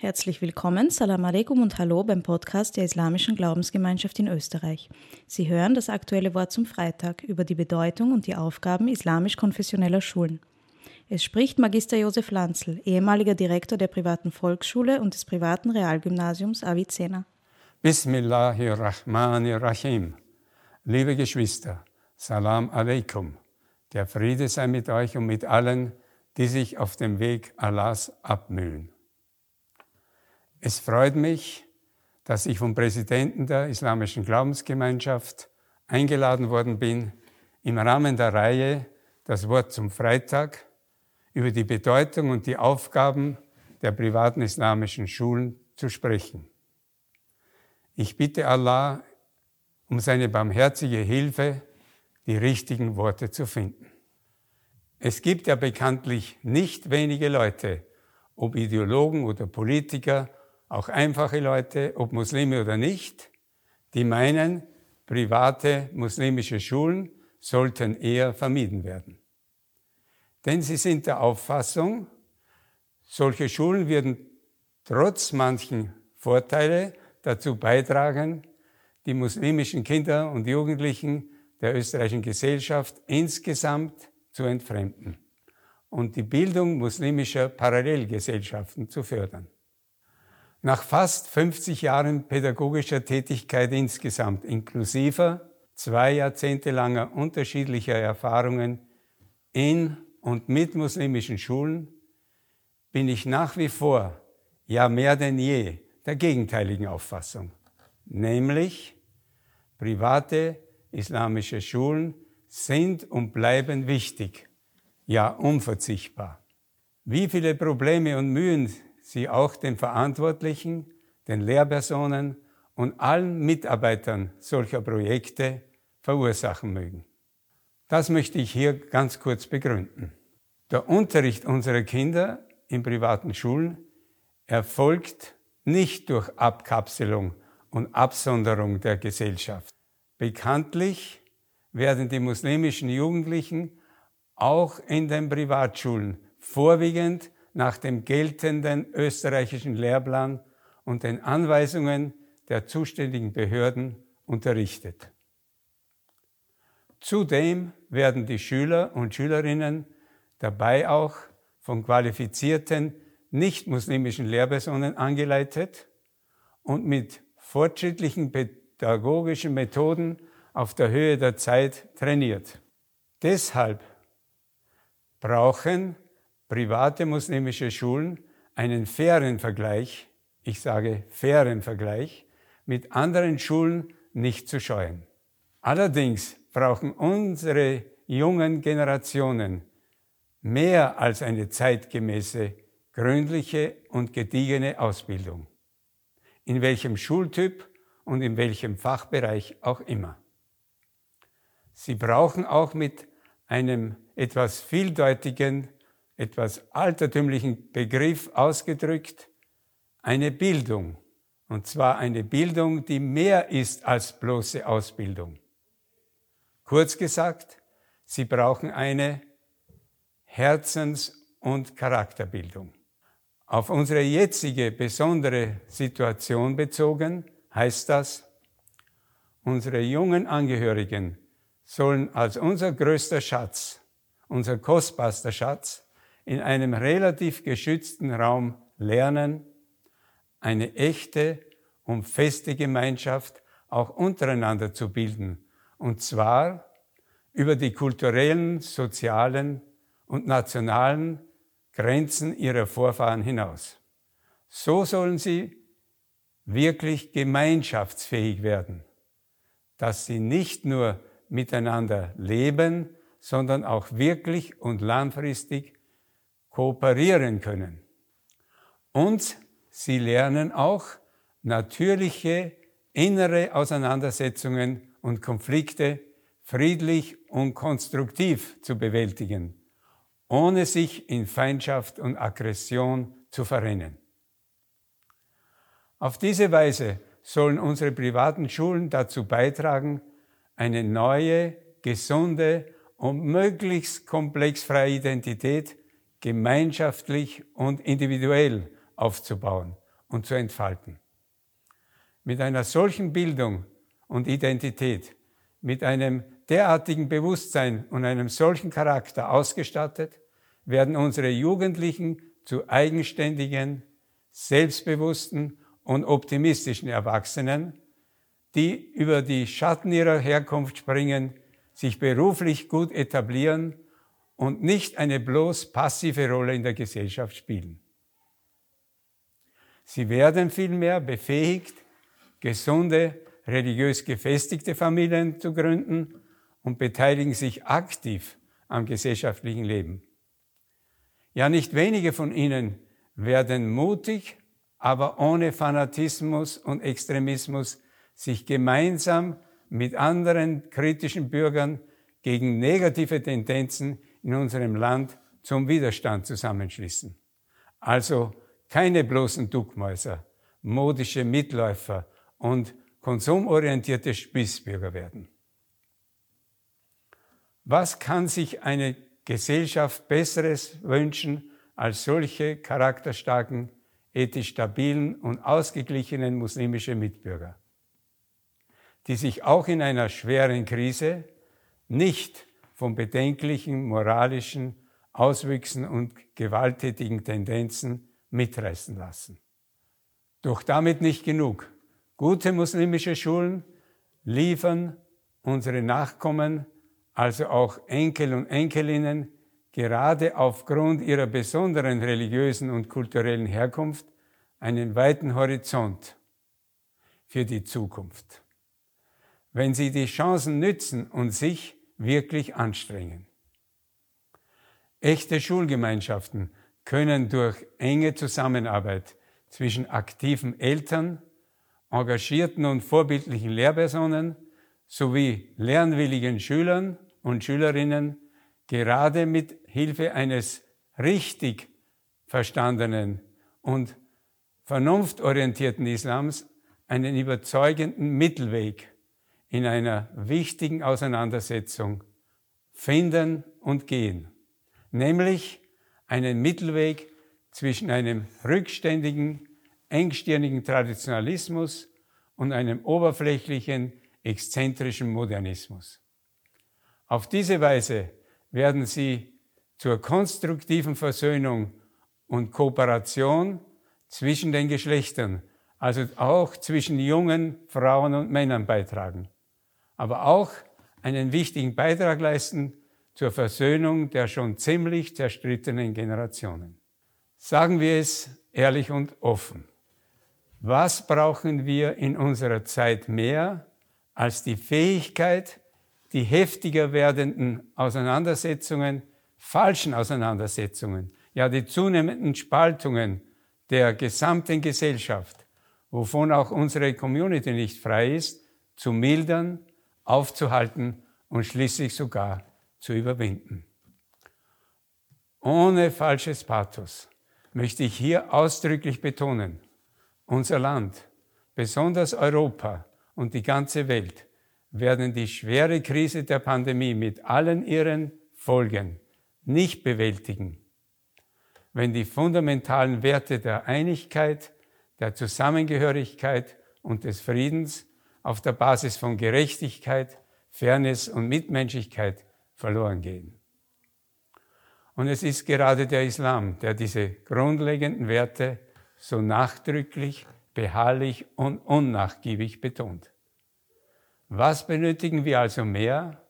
Herzlich willkommen, Salam alaikum und Hallo beim Podcast der Islamischen Glaubensgemeinschaft in Österreich. Sie hören das aktuelle Wort zum Freitag über die Bedeutung und die Aufgaben islamisch-konfessioneller Schulen. Es spricht Magister Josef Lanzl, ehemaliger Direktor der privaten Volksschule und des privaten Realgymnasiums Avicena. Bismillahirrahmanirrahim. Liebe Geschwister, Salam alaikum. Der Friede sei mit euch und mit allen, die sich auf dem Weg Allahs abmühen. Es freut mich, dass ich vom Präsidenten der Islamischen Glaubensgemeinschaft eingeladen worden bin, im Rahmen der Reihe Das Wort zum Freitag über die Bedeutung und die Aufgaben der privaten islamischen Schulen zu sprechen. Ich bitte Allah um seine barmherzige Hilfe, die richtigen Worte zu finden. Es gibt ja bekanntlich nicht wenige Leute, ob Ideologen oder Politiker, auch einfache Leute, ob Muslime oder nicht, die meinen, private muslimische Schulen sollten eher vermieden werden. Denn sie sind der Auffassung, solche Schulen würden trotz manchen Vorteile dazu beitragen, die muslimischen Kinder und Jugendlichen der österreichischen Gesellschaft insgesamt zu entfremden und die Bildung muslimischer Parallelgesellschaften zu fördern. Nach fast 50 Jahren pädagogischer Tätigkeit insgesamt, inklusive zwei Jahrzehnte langer unterschiedlicher Erfahrungen in und mit muslimischen Schulen, bin ich nach wie vor, ja mehr denn je, der gegenteiligen Auffassung, nämlich private islamische Schulen sind und bleiben wichtig, ja unverzichtbar. Wie viele Probleme und Mühen sie auch den Verantwortlichen, den Lehrpersonen und allen Mitarbeitern solcher Projekte verursachen mögen. Das möchte ich hier ganz kurz begründen. Der Unterricht unserer Kinder in privaten Schulen erfolgt nicht durch Abkapselung und Absonderung der Gesellschaft. Bekanntlich werden die muslimischen Jugendlichen auch in den Privatschulen vorwiegend nach dem geltenden österreichischen Lehrplan und den Anweisungen der zuständigen Behörden unterrichtet. Zudem werden die Schüler und Schülerinnen dabei auch von qualifizierten nicht-muslimischen Lehrpersonen angeleitet und mit fortschrittlichen pädagogischen Methoden auf der Höhe der Zeit trainiert. Deshalb brauchen private muslimische Schulen einen fairen Vergleich, ich sage fairen Vergleich, mit anderen Schulen nicht zu scheuen. Allerdings brauchen unsere jungen Generationen mehr als eine zeitgemäße, gründliche und gediegene Ausbildung, in welchem Schultyp und in welchem Fachbereich auch immer. Sie brauchen auch mit einem etwas vieldeutigen etwas altertümlichen Begriff ausgedrückt, eine Bildung. Und zwar eine Bildung, die mehr ist als bloße Ausbildung. Kurz gesagt, sie brauchen eine Herzens- und Charakterbildung. Auf unsere jetzige besondere Situation bezogen heißt das, unsere jungen Angehörigen sollen als unser größter Schatz, unser kostbarster Schatz, in einem relativ geschützten Raum lernen, eine echte und feste Gemeinschaft auch untereinander zu bilden. Und zwar über die kulturellen, sozialen und nationalen Grenzen ihrer Vorfahren hinaus. So sollen sie wirklich gemeinschaftsfähig werden, dass sie nicht nur miteinander leben, sondern auch wirklich und langfristig kooperieren können. Und sie lernen auch natürliche innere Auseinandersetzungen und Konflikte friedlich und konstruktiv zu bewältigen, ohne sich in Feindschaft und Aggression zu verrennen. Auf diese Weise sollen unsere privaten Schulen dazu beitragen, eine neue, gesunde und möglichst komplexfreie Identität gemeinschaftlich und individuell aufzubauen und zu entfalten. Mit einer solchen Bildung und Identität, mit einem derartigen Bewusstsein und einem solchen Charakter ausgestattet, werden unsere Jugendlichen zu eigenständigen, selbstbewussten und optimistischen Erwachsenen, die über die Schatten ihrer Herkunft springen, sich beruflich gut etablieren und nicht eine bloß passive Rolle in der Gesellschaft spielen. Sie werden vielmehr befähigt, gesunde, religiös gefestigte Familien zu gründen und beteiligen sich aktiv am gesellschaftlichen Leben. Ja, nicht wenige von ihnen werden mutig, aber ohne Fanatismus und Extremismus sich gemeinsam mit anderen kritischen Bürgern gegen negative Tendenzen in unserem Land zum Widerstand zusammenschließen. Also keine bloßen Duckmäuser, modische Mitläufer und konsumorientierte Spießbürger werden. Was kann sich eine Gesellschaft Besseres wünschen als solche charakterstarken, ethisch stabilen und ausgeglichenen muslimische Mitbürger, die sich auch in einer schweren Krise nicht von bedenklichen moralischen Auswüchsen und gewalttätigen Tendenzen mitreißen lassen. Doch damit nicht genug. Gute muslimische Schulen liefern unsere Nachkommen, also auch Enkel und Enkelinnen, gerade aufgrund ihrer besonderen religiösen und kulturellen Herkunft einen weiten Horizont für die Zukunft. Wenn sie die Chancen nützen und sich wirklich anstrengen. Echte Schulgemeinschaften können durch enge Zusammenarbeit zwischen aktiven Eltern, engagierten und vorbildlichen Lehrpersonen sowie lernwilligen Schülern und Schülerinnen gerade mit Hilfe eines richtig verstandenen und vernunftorientierten Islams einen überzeugenden Mittelweg in einer wichtigen Auseinandersetzung finden und gehen, nämlich einen Mittelweg zwischen einem rückständigen, engstirnigen Traditionalismus und einem oberflächlichen, exzentrischen Modernismus. Auf diese Weise werden sie zur konstruktiven Versöhnung und Kooperation zwischen den Geschlechtern, also auch zwischen jungen Frauen und Männern beitragen, aber auch einen wichtigen Beitrag leisten zur Versöhnung der schon ziemlich zerstrittenen Generationen. Sagen wir es ehrlich und offen. Was brauchen wir in unserer Zeit mehr als die Fähigkeit, die heftiger werdenden Auseinandersetzungen, falschen Auseinandersetzungen, ja die zunehmenden Spaltungen der gesamten Gesellschaft, wovon auch unsere Community nicht frei ist, zu mildern, aufzuhalten und schließlich sogar zu überwinden. Ohne falsches Pathos möchte ich hier ausdrücklich betonen, unser Land, besonders Europa und die ganze Welt werden die schwere Krise der Pandemie mit allen ihren Folgen nicht bewältigen, wenn die fundamentalen Werte der Einigkeit, der Zusammengehörigkeit und des Friedens auf der Basis von Gerechtigkeit, Fairness und Mitmenschlichkeit verloren gehen. Und es ist gerade der Islam, der diese grundlegenden Werte so nachdrücklich, beharrlich und unnachgiebig betont. Was benötigen wir also mehr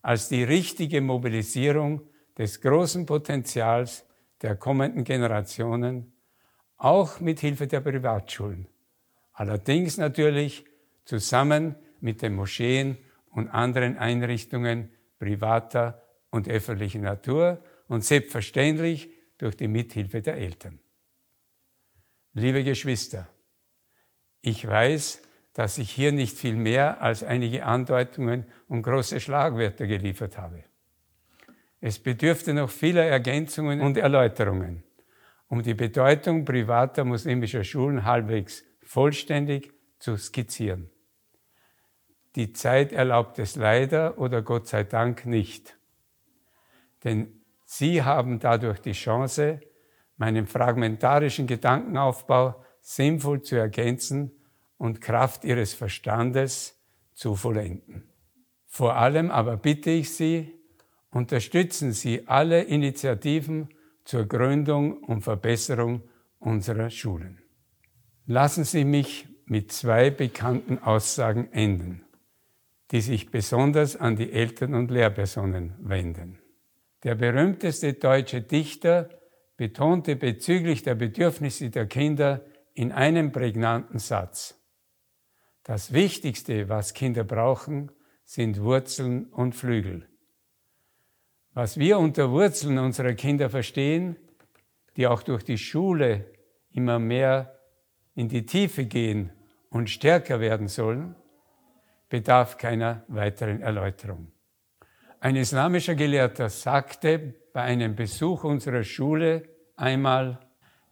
als die richtige Mobilisierung des großen Potenzials der kommenden Generationen, auch mit Hilfe der Privatschulen. Allerdings natürlich zusammen mit den Moscheen und anderen Einrichtungen privater und öffentlicher Natur und selbstverständlich durch die Mithilfe der Eltern. Liebe Geschwister, ich weiß, dass ich hier nicht viel mehr als einige Andeutungen und große Schlagwörter geliefert habe. Es bedürfte noch vieler Ergänzungen und Erläuterungen, um die Bedeutung privater muslimischer Schulen halbwegs vollständig zu skizzieren. Die Zeit erlaubt es leider oder Gott sei Dank nicht. Denn Sie haben dadurch die Chance, meinen fragmentarischen Gedankenaufbau sinnvoll zu ergänzen und Kraft ihres Verstandes zu vollenden. Vor allem aber bitte ich Sie, unterstützen Sie alle Initiativen zur Gründung und Verbesserung unserer Schulen. Lassen Sie mich mit zwei bekannten Aussagen enden, die sich besonders an die Eltern und Lehrpersonen wenden. Der berühmteste deutsche Dichter betonte bezüglich der Bedürfnisse der Kinder in einem prägnanten Satz. Das Wichtigste, was Kinder brauchen, sind Wurzeln und Flügel. Was wir unter Wurzeln unserer Kinder verstehen, die auch durch die Schule immer mehr in die Tiefe gehen und stärker werden sollen, bedarf keiner weiteren Erläuterung. Ein islamischer Gelehrter sagte bei einem Besuch unserer Schule einmal,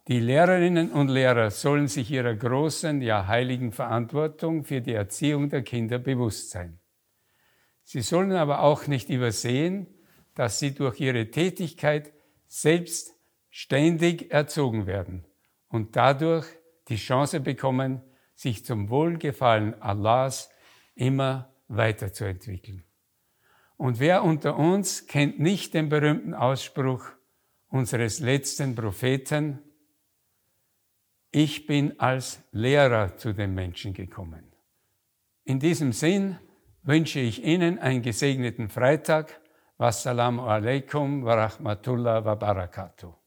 die Lehrerinnen und Lehrer sollen sich ihrer großen, ja heiligen Verantwortung für die Erziehung der Kinder bewusst sein. Sie sollen aber auch nicht übersehen, dass sie durch ihre Tätigkeit selbst ständig erzogen werden und dadurch die Chance bekommen, sich zum Wohlgefallen Allahs immer weiterzuentwickeln. Und wer unter uns kennt nicht den berühmten Ausspruch unseres letzten Propheten, ich bin als Lehrer zu den Menschen gekommen. In diesem Sinn wünsche ich Ihnen einen gesegneten Freitag. Wassalamu alaikum wa rahmatullah wa barakatuh.